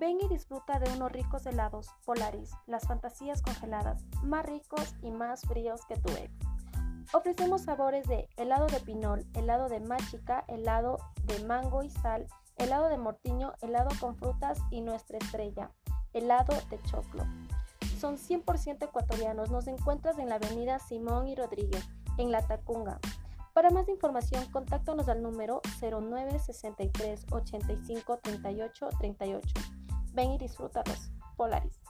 y disfruta de unos ricos helados Polaris, las fantasías congeladas, más ricos y más fríos que tu ex. Ofrecemos sabores de helado de pinol, helado de máchica, helado de mango y sal, helado de mortiño, helado con frutas y nuestra estrella, helado de choclo. Son 100% ecuatorianos. Nos encuentras en la avenida Simón y Rodríguez, en La Tacunga. Para más información, contáctanos al número 0963 85 38 38. Ven y disfrútalos. Polaris.